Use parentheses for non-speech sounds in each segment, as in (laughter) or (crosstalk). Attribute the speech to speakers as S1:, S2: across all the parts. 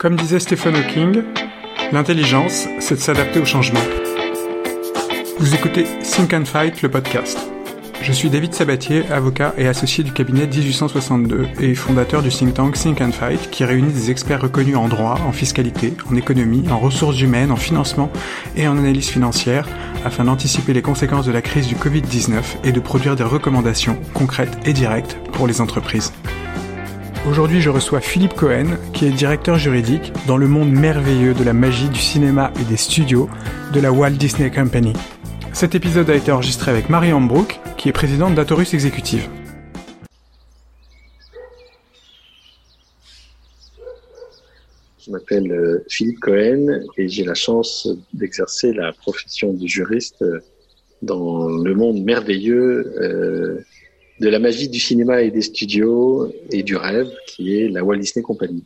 S1: Comme disait Stephen Hawking, l'intelligence, c'est de s'adapter au changement. Vous écoutez Think and Fight, le podcast. Je suis David Sabatier, avocat et associé du cabinet 1862 et fondateur du think tank Think and Fight qui réunit des experts reconnus en droit, en fiscalité, en économie, en ressources humaines, en financement et en analyse financière afin d'anticiper les conséquences de la crise du Covid-19 et de produire des recommandations concrètes et directes pour les entreprises. Aujourd'hui, je reçois Philippe Cohen, qui est directeur juridique dans le monde merveilleux de la magie du cinéma et des studios de la Walt Disney Company. Cet épisode a été enregistré avec Marie Ambrook, qui est présidente d'Atorus Executive.
S2: Je m'appelle euh, Philippe Cohen et j'ai la chance d'exercer la profession de juriste dans le monde merveilleux euh, de la magie du cinéma et des studios et du rêve, qui est la Walt Disney Company.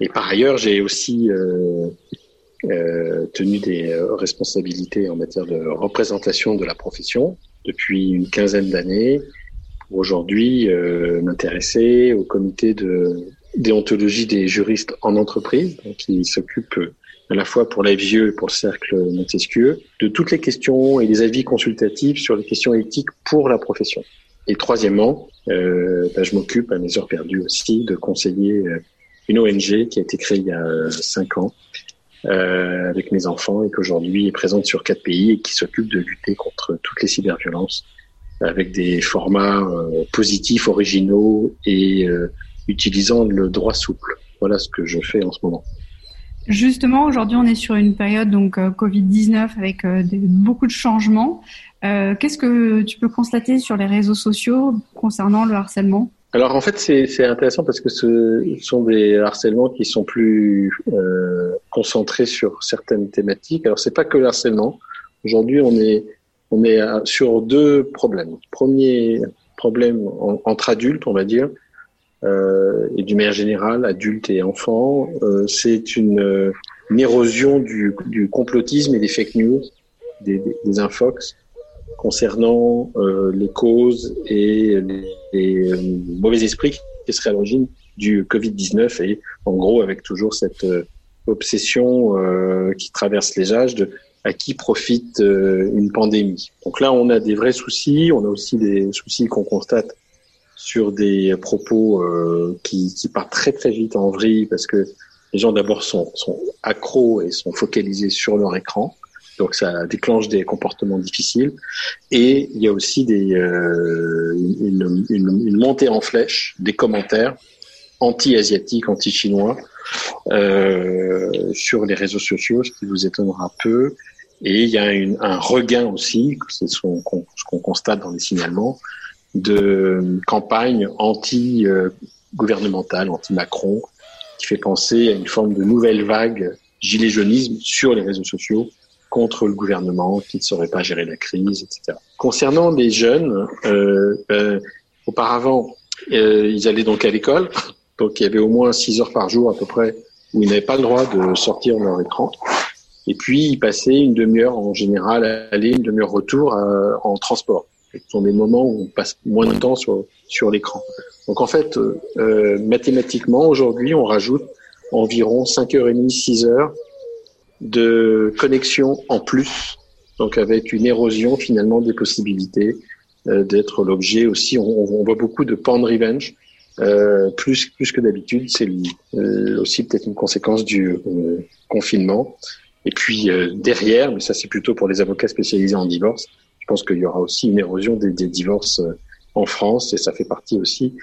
S2: Et par ailleurs, j'ai aussi euh, euh, tenu des responsabilités en matière de représentation de la profession depuis une quinzaine d'années. Aujourd'hui, euh, m'intéresser au comité de déontologie des juristes en entreprise, qui s'occupe à la fois pour la vieux et pour le cercle Montesquieu, de toutes les questions et les avis consultatifs sur les questions éthiques pour la profession. Et troisièmement, euh, bah, je m'occupe à mes heures perdues aussi de conseiller euh, une ONG qui a été créée il y a euh, cinq ans euh, avec mes enfants et qu'aujourd'hui est présente sur quatre pays et qui s'occupe de lutter contre toutes les cyberviolences avec des formats euh, positifs, originaux et utilisant le droit souple. Voilà ce que je fais en ce moment.
S3: Justement, aujourd'hui, on est sur une période donc Covid-19 avec beaucoup de changements. Euh, Qu'est-ce que tu peux constater sur les réseaux sociaux concernant le harcèlement?
S2: Alors en fait, c'est intéressant parce que ce sont des harcèlements qui sont plus euh, concentrés sur certaines thématiques. Alors c'est pas que le harcèlement. Aujourd'hui, on est on est sur deux problèmes. Premier problème en, entre adultes, on va dire, euh, et du manière générale, adultes et enfants, euh, c'est une, une, érosion du, du, complotisme et des fake news, des, des, des infox, concernant euh, les causes et les, les, mauvais esprits qui seraient à l'origine du Covid-19 et en gros avec toujours cette euh, obsession euh, qui traverse les âges de à qui profite une pandémie. Donc là, on a des vrais soucis, on a aussi des soucis qu'on constate sur des propos euh, qui, qui, partent très très vite en vrille parce que les gens d'abord sont, sont accros et sont focalisés sur leur écran, donc ça déclenche des comportements difficiles. Et il y a aussi euh, une, montée en flèche des commentaires anti-asiatiques, anti-chinois euh, sur les réseaux sociaux, ce qui vous étonnera peu. Et il y a un regain aussi, c'est ce qu'on qu constate dans les signalements, de campagne anti-gouvernementale, anti-Macron, qui fait penser à une forme de nouvelle vague gilet jaunisme sur les réseaux sociaux contre le gouvernement qui ne saurait pas gérer la crise, etc. Concernant les jeunes, euh, euh, auparavant, euh, ils allaient donc à l'école, donc il y avait au moins six heures par jour à peu près où ils n'avaient pas le droit de sortir leur écran. Et puis ils passaient une demi-heure en général à aller, une demi-heure retour à, en transport. Ce sont des moments où on passe moins de temps sur, sur l'écran. Donc en fait, euh, mathématiquement, aujourd'hui, on rajoute environ 5h30, 6 heures de connexion en plus, donc avec une érosion finalement des possibilités euh, d'être l'objet aussi. On, on, voit beaucoup de porn revenge, euh, plus, plus que d'habitude. C'est euh, aussi peut-être une conséquence du confinement. Et puis derrière, mais ça c'est plutôt pour les avocats spécialisés en divorce, je pense qu'il y aura aussi une érosion des, des, divorces en France et ça fait partie aussi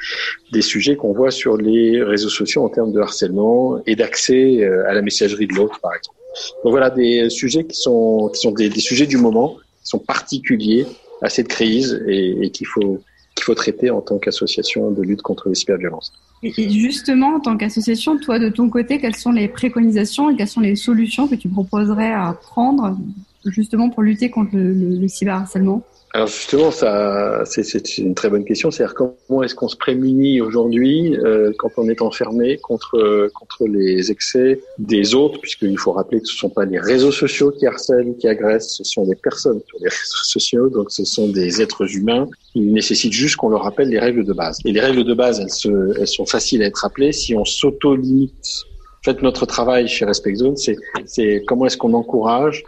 S2: des sujets qu'on voit sur les réseaux sociaux en termes de harcèlement et d'accès à la messagerie de l'autre, par exemple. Donc voilà des sujets qui sont qui sont des, sujets du moment, qui sont particuliers à cette crise et, et qu'il faut qu'il faut traiter en tant qu'association de lutte contre les cyberviolences.
S3: Et justement, en tant qu'association, toi, de ton côté, quelles sont les préconisations et quelles sont les solutions que tu proposerais à prendre justement pour lutter contre le, le, le cyberharcèlement?
S2: Alors justement, ça, c'est une très bonne question. C'est-à-dire comment est-ce qu'on se prémunit aujourd'hui euh, quand on est enfermé contre contre les excès des autres, puisqu'il faut rappeler que ce ne sont pas les réseaux sociaux qui harcèlent, qui agressent, ce sont des personnes sur les (laughs) réseaux sociaux, donc ce sont des êtres humains. Il nécessite juste qu'on leur rappelle les règles de base. Et les règles de base, elles, se, elles sont faciles à être rappelées si on s'auto-limite En fait, notre travail chez Respect Zone, c'est comment est-ce qu'on encourage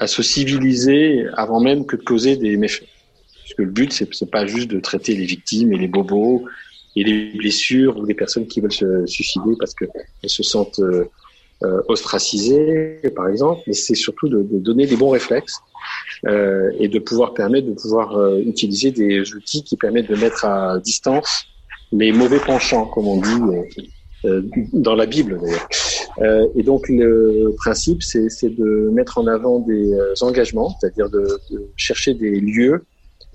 S2: à se civiliser avant même que de causer des méfaits. Parce que le but, c'est pas juste de traiter les victimes et les bobos et les blessures ou les personnes qui veulent se suicider parce qu'elles se sentent euh, euh, ostracisées, par exemple, mais c'est surtout de, de, donner des bons réflexes euh, et de pouvoir permettre de pouvoir euh, utiliser des outils qui permettent de mettre à distance les mauvais penchants, comme on dit dans la Bible d'ailleurs. et donc le principe, c'est de mettre en avant des engagements, c'est-à-dire de, de chercher des lieux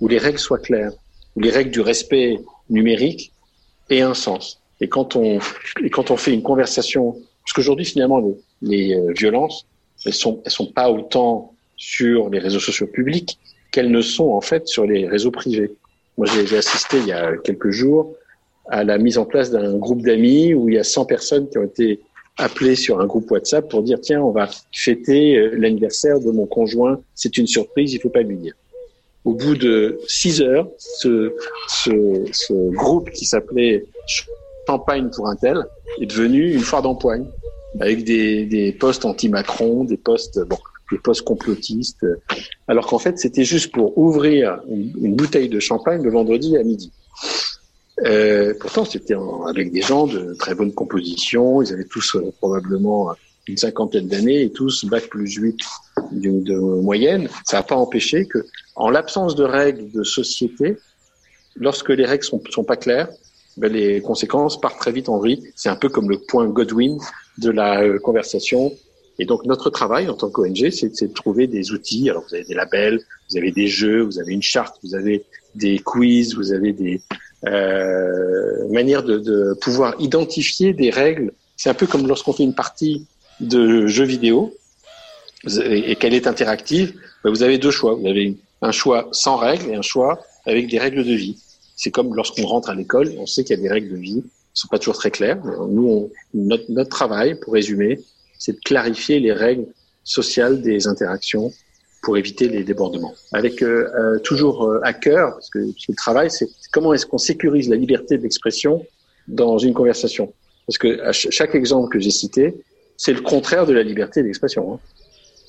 S2: où les règles soient claires, où les règles du respect numérique aient un sens. Et quand on, et quand on fait une conversation, parce qu'aujourd'hui finalement les, les, euh, violences, elles sont, elles sont pas autant sur les réseaux sociaux publics qu'elles ne sont en fait sur les réseaux privés. Moi j'ai assisté il y a quelques jours à la mise en place d'un groupe d'amis où il y a 100 personnes qui ont été appelées sur un groupe WhatsApp pour dire tiens on va fêter euh, l'anniversaire de mon conjoint, c'est une surprise, il faut pas lui dire. Au bout de six heures, ce, ce, ce groupe qui s'appelait Champagne pour un tel est devenu une foire d'empoigne avec des, des postes anti-Macron, des postes bon, des postes complotistes, alors qu'en fait c'était juste pour ouvrir une, une, bouteille de champagne le vendredi à midi. Euh, pourtant c'était avec des gens de très bonne composition, ils avaient tous euh, probablement une cinquantaine d'années et tous bac plus 8 de, de moyenne. Ça n'a pas empêché que en l'absence de règles de société, lorsque les règles sont, sont pas claires, ben les conséquences partent très vite en vrille. C'est un peu comme le point Godwin de la euh, conversation. Et donc notre travail en tant qu'ONG, c'est de trouver des outils. Alors vous avez des labels, vous avez des jeux, vous avez une charte, vous avez des quiz, vous avez des euh, manières de, de pouvoir identifier des règles. C'est un peu comme lorsqu'on fait une partie de jeux vidéo et qu'elle est interactive. Ben vous avez deux choix. Vous avez un choix sans règles et un choix avec des règles de vie. C'est comme lorsqu'on rentre à l'école, on sait qu'il y a des règles de vie, qui sont pas toujours très claires. Nous, notre, notre travail, pour résumer, c'est de clarifier les règles sociales des interactions pour éviter les débordements. Avec euh, euh, toujours euh, à cœur, parce que, le travail, c'est comment est-ce qu'on sécurise la liberté d'expression dans une conversation. Parce que chaque exemple que j'ai cité, c'est le contraire de la liberté d'expression. Hein.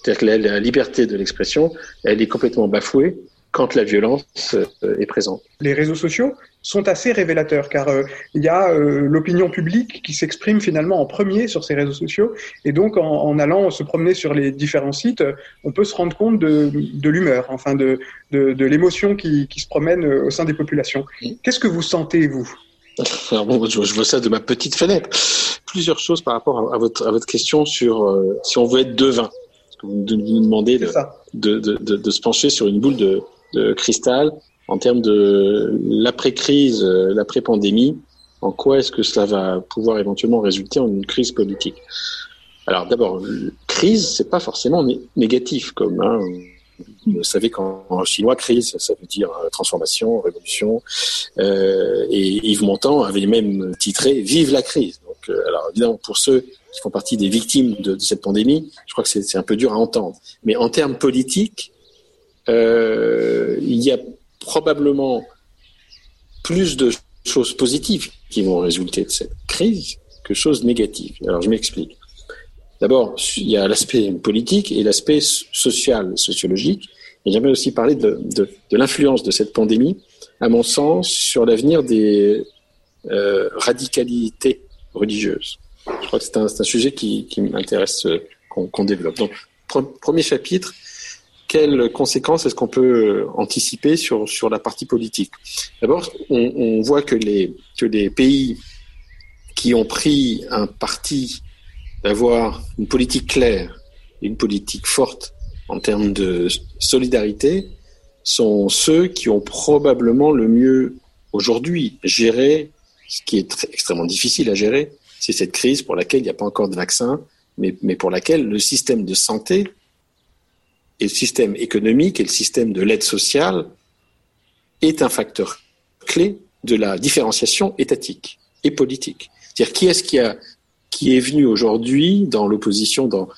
S2: C'est-à-dire que la, liberté de l'expression, elle est complètement bafouée quand la violence est présente.
S1: Les réseaux sociaux sont assez révélateurs car euh, il y a euh, l'opinion publique qui s'exprime finalement en premier sur ces réseaux sociaux et donc en, allant se promener sur les différents sites, on peut se rendre compte de, l'humeur, enfin de, de, l'émotion qui, qui, se promène au sein des populations. Qu'est-ce que vous sentez vous?
S2: Bon, je, vois ça de ma petite fenêtre. Plusieurs choses par rapport à, votre, à votre question sur si on veut être devin que vous nous demandez de, de, de, de, se pencher sur une boule de cristal en termes de l'après-crise, euh, l'après-pandémie. En quoi est-ce que cela va pouvoir éventuellement résulter en une crise politique? Alors d'abord, crise, c'est pas forcément négatif, comme hein, vous savez qu'en chinois, crise, ça veut dire euh, transformation, révolution. Euh, et Yves Montand avait même titré "Vive la crise". Donc, euh, alors évidemment, pour ceux qui font partie des victimes de, cette pandémie, je crois que c'est un peu dur à entendre. Mais en termes politiques, euh, il y a probablement plus de choses positives qui vont résulter de cette crise que choses négatives. Alors je m'explique. D'abord, il y a l'aspect politique et l'aspect social, sociologique. Et j'aimerais aussi parler de, l'influence de cette pandémie, à mon sens, sur l'avenir des euh, radicalités religieuses. Je crois que c'est un, sujet qui, qui m'intéresse euh, qu'on développe. Donc, premier chapitre, quelles conséquences est-ce qu'on peut anticiper sur, sur la partie politique? D'abord, on, voit que les, que pays qui ont pris un parti d'avoir une politique claire, une politique forte en termes de solidarité, sont ceux qui ont probablement le mieux aujourd'hui géré ce qui est extrêmement difficile à gérer, c'est cette crise pour laquelle il n'y a pas encore de vaccin, mais, mais pour laquelle le système de santé et le système économique et le système de l'aide sociale est un facteur clé de la différenciation étatique et politique. C'est-à-dire qui est-ce qui a qui est venu aujourd'hui dans l'opposition dans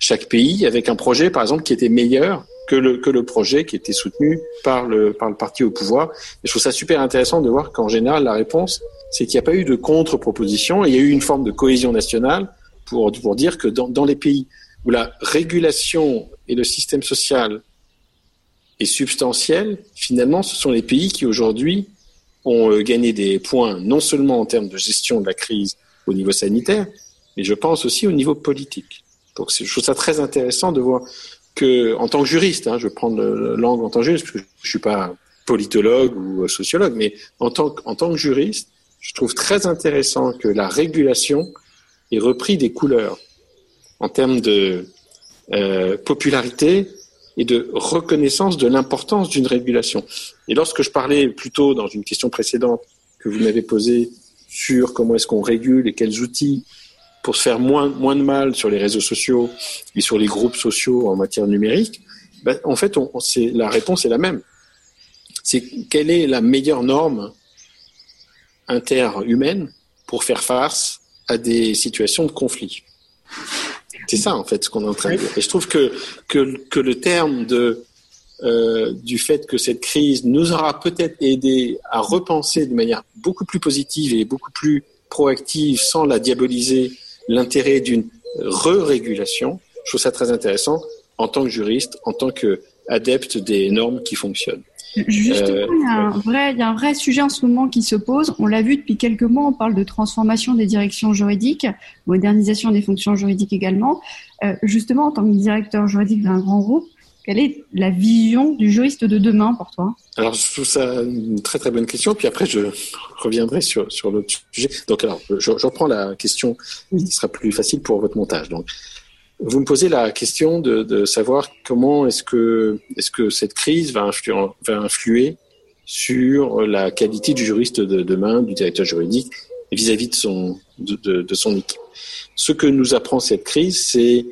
S2: chaque pays avec un projet, par exemple, qui était meilleur que le, que le projet qui était soutenu par le, par le parti au pouvoir? Et je trouve ça super intéressant de voir qu'en général, la réponse, c'est qu'il n'y a pas eu de contre-proposition, il y a eu une forme de cohésion nationale pour, pour dire que dans, dans les pays où la régulation et le système social est substantiel, finalement, ce sont les pays qui aujourd'hui ont euh, gagné des points, non seulement en termes de gestion de la crise au niveau sanitaire, mais je pense aussi au niveau politique. Donc je trouve ça très intéressant de voir que, en tant que juriste, hein, je prendre l'angle en tant que juriste, parce que je suis pas politologue ou sociologue, mais en tant, en tant que juriste, je trouve très intéressant que la régulation ait repris des couleurs en termes de euh, popularité et de reconnaissance de l'importance d'une régulation. Et lorsque je parlais plus tôt dans une question précédente que vous m'avez posée sur comment est-ce qu'on régule et quels outils pour se faire moins, moins de mal sur les réseaux sociaux et sur les groupes sociaux en matière numérique, ben, en fait, on, la réponse est la même. C'est quelle est la meilleure norme interhumaine pour faire face à des situations de conflit? C'est ça, en fait, ce qu'on est en train de dire. Et je trouve que, que, que le terme de, euh, du fait que cette crise nous aura peut-être aidé à repenser de manière beaucoup plus positive et beaucoup plus proactive, sans la diaboliser, l'intérêt d'une re-régulation, je trouve ça très intéressant en tant que juriste, en tant qu'adepte des normes qui fonctionnent.
S3: Justement, euh, il, y a un vrai, il y a un vrai sujet en ce moment qui se pose. On l'a vu depuis quelques mois, on parle de transformation des directions juridiques, modernisation des fonctions juridiques également. Euh, justement, en tant que directeur juridique d'un grand groupe, quelle est la vision du juriste de demain pour toi?
S2: Alors, je trouve ça une très très bonne question. Puis après, je reviendrai sur, sur l'autre sujet. Donc, alors, je, je reprends la question qui sera plus facile pour votre montage. Donc, vous me posez la question de, de savoir comment est-ce que, est-ce que cette crise va influer, va influer sur la qualité du juriste de demain, du directeur juridique, vis-à-vis de son, de, son équipe. Ce que nous apprend cette crise, c'est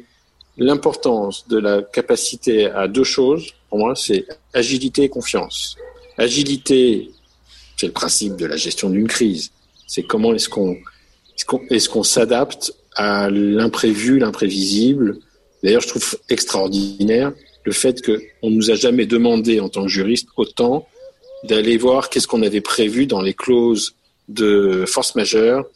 S2: l'importance de la capacité à deux choses. Pour moi, c'est agilité et confiance. Agilité, c'est le principe de la gestion d'une crise. C'est comment est-ce qu'on est-ce qu'on est qu'on s'adapte à l'imprévu, l'imprévisible. D'ailleurs, je trouve extraordinaire le fait qu'on ne nous a jamais demandé en tant que juriste autant d'aller voir qu'est-ce qu'on avait prévu dans les clauses de force majeure,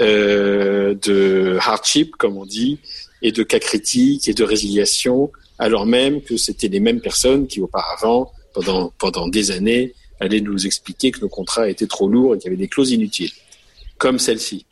S2: euh, de hardship, comme on dit, et de cas critiques et de résiliation, alors même que c'était les mêmes personnes qui auparavant, pendant, pendant des années, allaient nous expliquer que nos contrats étaient trop lourds et qu'il y avait des clauses inutiles, comme celle-ci.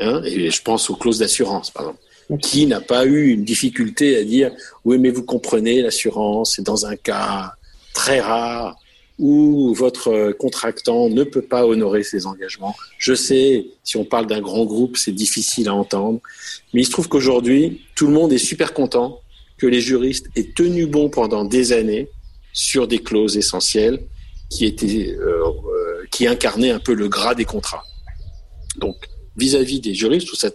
S2: Hein, et je pense aux clauses d'assurance, par exemple. Qui n'a pas eu une difficulté à dire oui, mais vous comprenez, l'assurance c'est dans un cas très rare où votre contractant ne peut pas honorer ses engagements. Je sais, si on parle d'un grand groupe, c'est difficile à entendre, mais il se trouve qu'aujourd'hui, tout le monde est super content que les juristes aient tenu bon pendant des années sur des clauses essentielles qui étaient, euh, euh, qui incarnaient un peu le gras des contrats. Donc, vis-à-vis des juristes, je trouve ça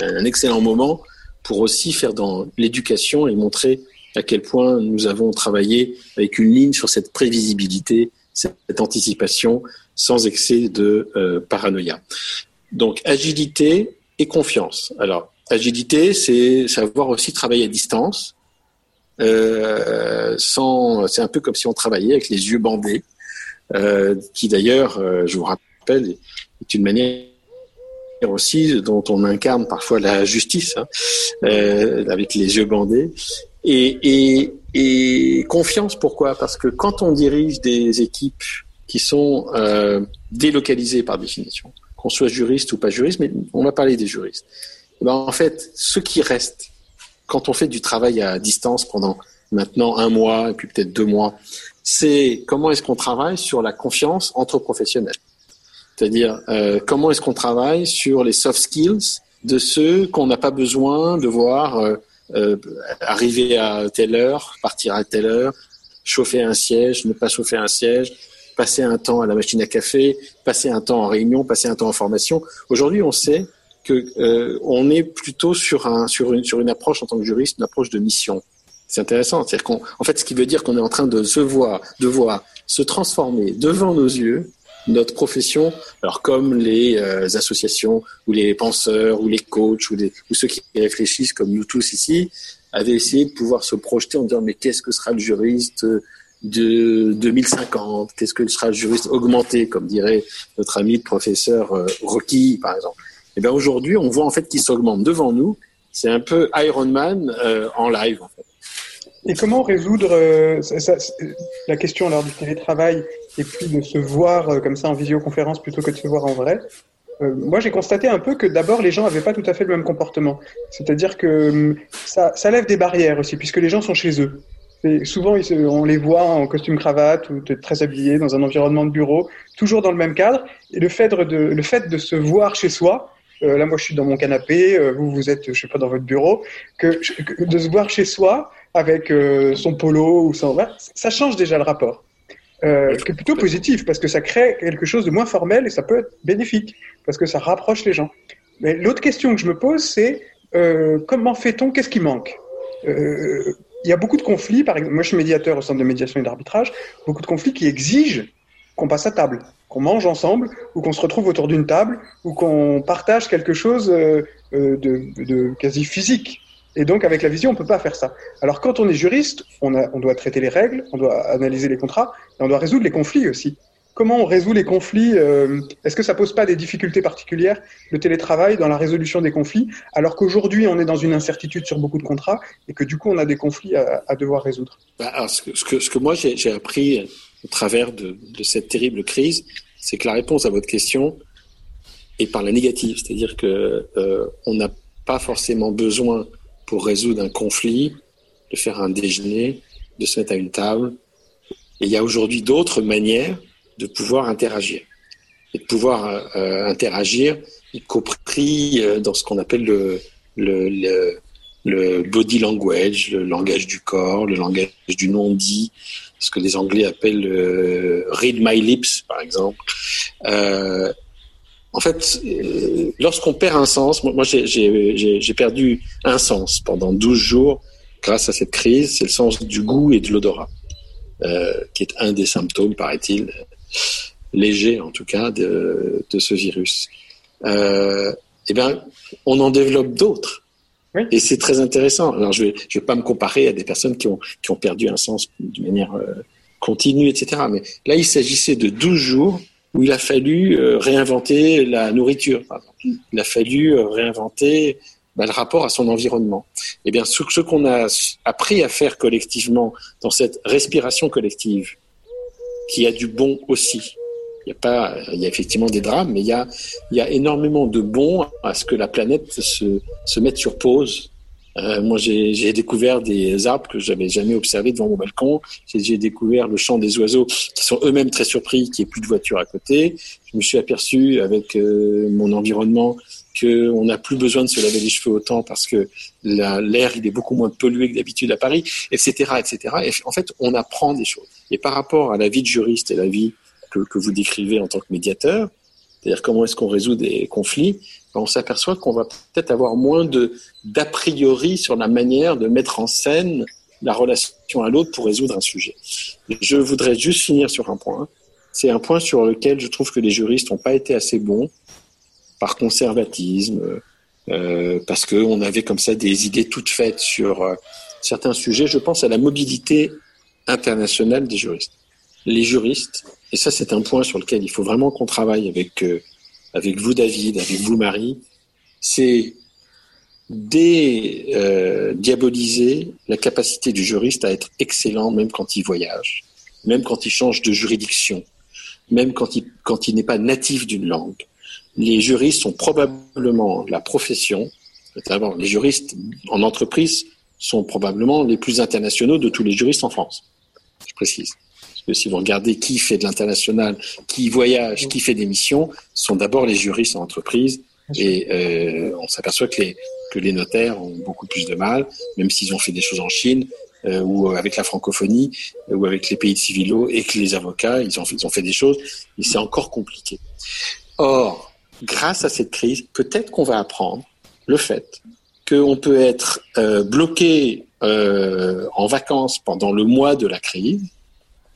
S2: un excellent moment pour aussi faire dans l'éducation et montrer à quel point nous avons travaillé avec une ligne sur cette prévisibilité, cette anticipation, sans excès de euh, paranoïa. Donc agilité et confiance. Alors agilité, c'est savoir aussi travailler à distance. Euh, sans, c'est un peu comme si on travaillait avec les yeux bandés, euh, qui d'ailleurs, euh, je vous rappelle, est une manière aussi dont on incarne parfois la justice, hein, euh, avec les yeux bandés. Et, et, et, confiance, pourquoi? Parce que quand on dirige des équipes qui sont euh, délocalisées par définition, qu'on soit juriste ou pas juriste, mais on va parler des juristes. Eh ben, en fait, ce qui reste, quand on fait du travail à distance pendant maintenant un mois et puis peut-être deux mois, c'est comment est-ce qu'on travaille sur la confiance entre professionnels. C'est-à-dire euh, comment est-ce qu'on travaille sur les soft skills de ceux qu'on n'a pas besoin de voir euh, euh, arriver à telle heure, partir à telle heure, chauffer un siège, ne pas chauffer un siège, passer un temps à la machine à café, passer un temps en réunion, passer un temps en formation. Aujourd'hui, on sait que on est plutôt sur un sur une sur une approche en tant que juriste, une approche de mission. C'est intéressant, c'est-à-dire qu'en en fait, ce qui veut dire qu'on est en train de se voir, de voir se transformer devant nos yeux notre profession, alors comme les euh, associations ou les penseurs ou les coachs ou, ou ceux qui réfléchissent comme nous tous ici, avaient essayé de pouvoir se projeter en disant mais qu'est-ce que sera le juriste de 2050 Qu'est-ce que sera le juriste augmenté, comme dirait notre ami le professeur euh, Rocky, par exemple? Eh bien, aujourd'hui, on voit en fait qu'il s'augmente devant nous. C'est un peu Iron Man euh, en live, en fait.
S1: Et comment résoudre euh, ça, la question lors du télétravail et puis de se voir comme ça en visioconférence plutôt que de se voir en vrai moi, j'ai constaté un peu que d'abord, les gens n'avaient pas tout à fait le même comportement. C'est-à-dire que hum, ça, ça, lève des barrières aussi, puisque les gens sont chez eux. Et souvent, on les voit en costume cravate ou très habillés dans un environnement de bureau, toujours dans le même cadre. Et le fait de, le fait de se voir chez soi, euh, là, moi, je suis dans mon canapé, euh, vous, vous êtes, je sais pas, dans votre bureau, que, de se voir chez soi avec euh, son polo ou son, ça change déjà le rapport. Euh, qui est plutôt positif parce que ça crée quelque chose de moins formel et ça peut être bénéfique parce que ça rapproche les gens. Mais l'autre question que je me pose, c'est comment fait-on Qu'est-ce qui manque? Il y a beaucoup de conflits, par exemple, moi je suis médiateur au centre de médiation et d'arbitrage, beaucoup de conflits qui exigent qu'on passe à table, qu'on mange ensemble, ou qu'on se retrouve autour d'une table, ou qu'on partage quelque chose euh, euh, de, quasi physique. Et donc avec la vision, on peut pas faire ça. Alors quand on est juriste, on doit traiter les règles, on doit analyser les contrats, et on doit résoudre les conflits aussi comment on résout les conflits euh, Est-ce que ça pose pas des difficultés particulières, le télétravail, dans la résolution des conflits, alors qu'aujourd'hui, on est dans une incertitude sur beaucoup de contrats et que du coup, on a des conflits à, devoir résoudre?
S2: Bah, ce, que, moi, j'ai appris au travers de, cette terrible crise, c'est que la réponse à votre question est par la négative. C'est-à-dire que euh, on n'a pas forcément besoin, pour résoudre un conflit, de faire un déjeuner, de se mettre à une table. Il y a aujourd'hui d'autres manières de pouvoir interagir. Et de pouvoir euh, interagir, y compris euh, dans ce qu'on appelle le, body language, le langage du corps, le langage du non-dit, ce que les Anglais appellent euh, read my lips, par exemple. en fait, lorsqu'on perd un sens, moi j'ai perdu un sens pendant 12 jours grâce à cette crise, c'est le sens du goût et de l'odorat, qui est un des symptômes, paraît-il, léger en tout cas de, ce virus. Euh, eh bien, on en développe d'autres. Et c'est très intéressant. Alors, je ne vais, je vais pas me comparer à des personnes qui ont, qui ont perdu un sens d'une manière euh, continue, etc. Mais là, il s'agissait de 12 jours où il a fallu euh, réinventer la nourriture. Il a fallu euh, réinventer bah, le rapport à son environnement. Eh bien, ce, ce qu'on a appris à faire collectivement dans cette respiration collective, qui a du bon aussi. Il y a pas, il y a effectivement des drames, mais il y a, énormément de bon à ce que la planète se, mette sur pause. Euh, moi, j'ai découvert des arbres que j'avais jamais observés devant mon balcon. J'ai découvert le chant des oiseaux qui sont eux-mêmes très surpris qu'il n'y ait plus de voitures à côté. Je me suis aperçu avec euh, mon environnement qu'on n'a plus besoin de se laver les cheveux autant parce que l'air il est beaucoup moins pollué que d'habitude à Paris, etc., etc. Et en fait, on apprend des choses. Et par rapport à la vie de juriste et la vie que, vous décrivez en tant que médiateur, c'est-à-dire comment est-ce qu'on résout des conflits, ben, on s'aperçoit qu'on va peut-être avoir moins d'a priori sur la manière de mettre en scène la relation à l'autre pour résoudre un sujet. Je voudrais juste finir sur un point. C'est un point sur lequel je trouve que les juristes n'ont pas été assez bons par conservatisme, euh, parce qu'on avait comme ça des idées toutes faites sur euh, certains sujets. Je pense à la mobilité internationale des juristes. Les juristes, et ça c'est un point sur lequel il faut vraiment qu'on travaille avec, euh, avec vous David, avec vous Marie, c'est dédiaboliser euh, la capacité du juriste à être excellent même quand il voyage, même quand il change de juridiction, même quand il, quand il n'est pas natif d'une langue les juristes sont probablement la profession, les juristes en entreprise sont probablement les plus internationaux de tous les juristes en France. Je précise. Que si vous regardez qui fait de l'international, qui voyage, qui fait des missions, ce sont d'abord les juristes en entreprise. Et euh, on s'aperçoit que les, que les notaires ont beaucoup plus de mal, même s'ils ont fait des choses en Chine, euh, ou avec la francophonie, ou avec les pays de civilo, et que les avocats, ils ont, ils ont fait des choses, et c'est encore compliqué. Or, grâce à cette crise, peut-être qu'on va apprendre le fait qu'on peut être euh, bloqué euh, en vacances pendant le mois de la crise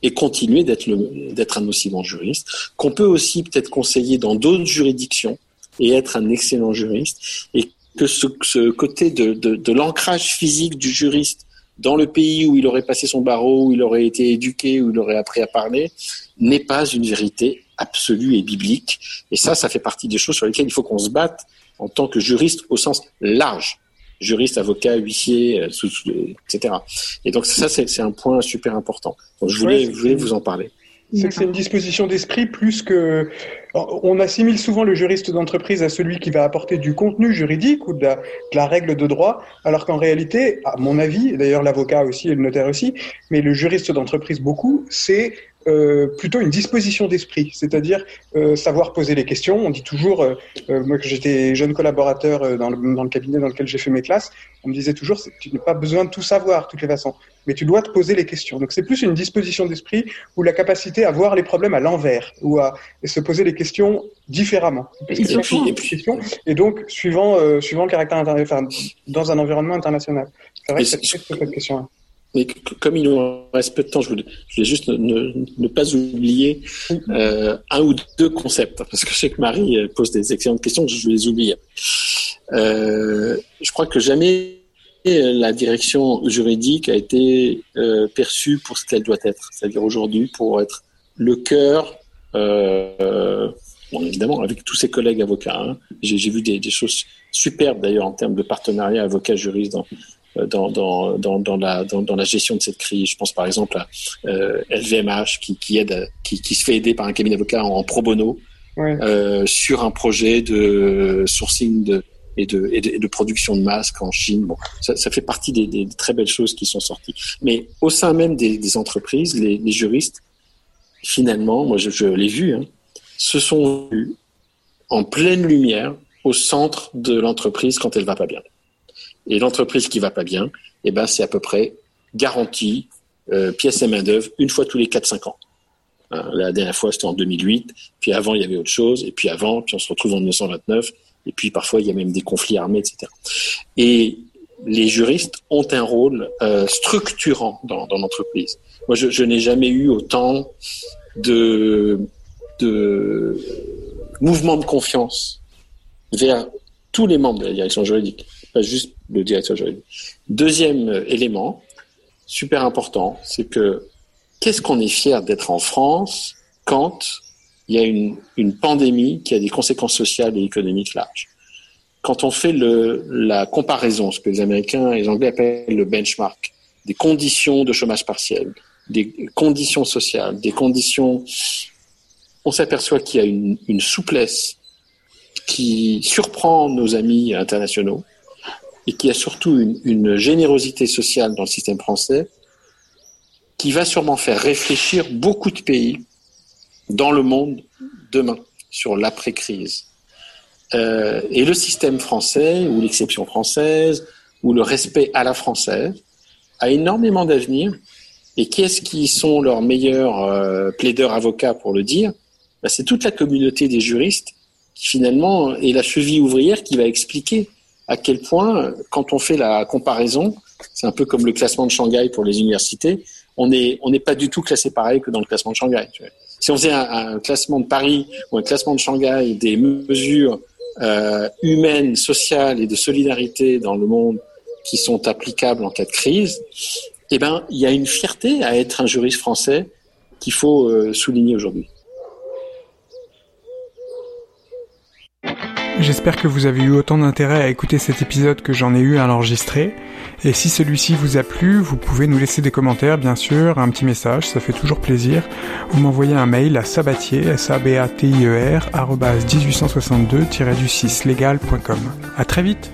S2: et continuer d'être un aussi bon juriste, qu'on peut aussi peut-être conseiller dans d'autres juridictions et être un excellent juriste, et que ce, côté de, de l'ancrage physique du juriste dans le pays où il aurait passé son barreau, où il aurait été éduqué, où il aurait appris à parler, n'est pas une vérité absolue et biblique. Et ça, ça fait partie des choses sur lesquelles il faut qu'on se batte en tant que juriste au sens large. Juriste, avocat, huissier, euh, etc. Et donc ça, c'est un point super important. Donc je voulais, je voulais vous en parler.
S1: C'est que c'est une disposition d'esprit plus que. On assimile souvent le juriste d'entreprise à celui qui va apporter du contenu juridique ou de la, règle de droit, alors qu'en réalité, à mon avis, d'ailleurs l'avocat aussi et le notaire aussi, mais le juriste d'entreprise beaucoup, c'est euh, plutôt une disposition d'esprit, c'est-à-dire euh, savoir poser les questions. On dit toujours, euh, moi que j'étais jeune collaborateur dans le, dans le, cabinet dans lequel j'ai fait mes classes, on me disait toujours, tu n'as pas besoin de tout savoir, de toutes les façons, mais tu dois te poser les questions. Donc c'est plus une disposition d'esprit ou la capacité à voir les problèmes à l'envers ou à se poser les questions différemment. Et, et, donc suivant suivant le caractère enfin, dans un environnement international. C'est vrai que c'est cette question-là.
S2: Mais comme il nous reste peu de temps, je voulais, juste ne, pas oublier euh, un ou deux concepts, parce que je sais que Marie euh, pose des excellentes questions, je les oublie. Euh, je crois que jamais la direction juridique a été perçue pour ce qu'elle doit être, c'est-à-dire aujourd'hui pour être le cœur. Bon, évidemment, avec tous ses collègues avocats, hein. j'ai vu des, choses superbes d'ailleurs en termes de partenariat avocat-juriste dans, dans, dans, dans, la, dans, dans, la gestion de cette crise. Je pense par exemple à euh, LVMH qui, qui, aide, qui, qui, se fait aider par un cabinet d'avocats en, pro bono euh, sur un projet de sourcing de, et, de, et, de, de production de masques en Chine. Bon, ça, ça fait partie des, des, très belles choses qui sont sorties. Mais au sein même des, des entreprises, les, les, juristes, finalement, moi je, je l'ai vu, hein, se sont vus en pleine lumière au centre de l'entreprise quand elle va pas bien. Et l'entreprise qui va pas bien, eh ben, c'est à peu près garanti, euh, pièces et main-d'œuvre, une fois tous les 4-5 ans. Hein, la dernière fois, c'était en 2008. Puis avant, il y avait autre chose. Et puis avant, puis on se retrouve en 1929. Et puis parfois, il y a même des conflits armés, etc. Et les juristes ont un rôle euh, structurant dans, dans l'entreprise. Moi, je, je n'ai jamais eu autant de, de mouvements de confiance vers tous les membres de la direction juridique pas juste le directeur juridique. Deuxième élément, super important, c'est que qu'est-ce qu'on est fier d'être en France quand il y a une, une, pandémie qui a des conséquences sociales et économiques larges? Quand on fait la comparaison, ce que les Américains et les Anglais appellent le benchmark, des conditions de chômage partiel, des conditions sociales, des conditions, on s'aperçoit qu'il y a une souplesse qui surprend nos amis internationaux et qui a surtout une, générosité sociale dans le système français qui va sûrement faire réfléchir beaucoup de pays dans le monde demain sur l'après-crise. Euh, et le système français, ou l'exception française, ou le respect à la française, a énormément d'avenir. Et qui est-ce qui sont leurs meilleurs euh, plaideurs avocats pour le dire? Ben, C'est toute la communauté des juristes qui finalement est la cheville ouvrière qui va expliquer à quel point, quand on fait la comparaison, c'est un peu comme le classement de Shanghai pour les universités, on n'est on n'est pas du tout classé pareil que dans le classement de Shanghai. Si on faisait un, classement de Paris ou un classement de Shanghai des mesures euh, humaines, sociales et de solidarité dans le monde qui sont applicables en cas de crise, eh ben, il y a une fierté à être un juriste français qu'il faut euh, souligner aujourd'hui.
S1: J'espère que vous avez eu autant d'intérêt à écouter cet épisode que j'en ai eu à l'enregistrer. Et si celui-ci vous a plu, vous pouvez nous laisser des commentaires, bien sûr, un petit message, ça fait toujours plaisir. Vous m'envoyez un mail à sabatier, s a b a t i e r 1862-du6legal.com. À très vite!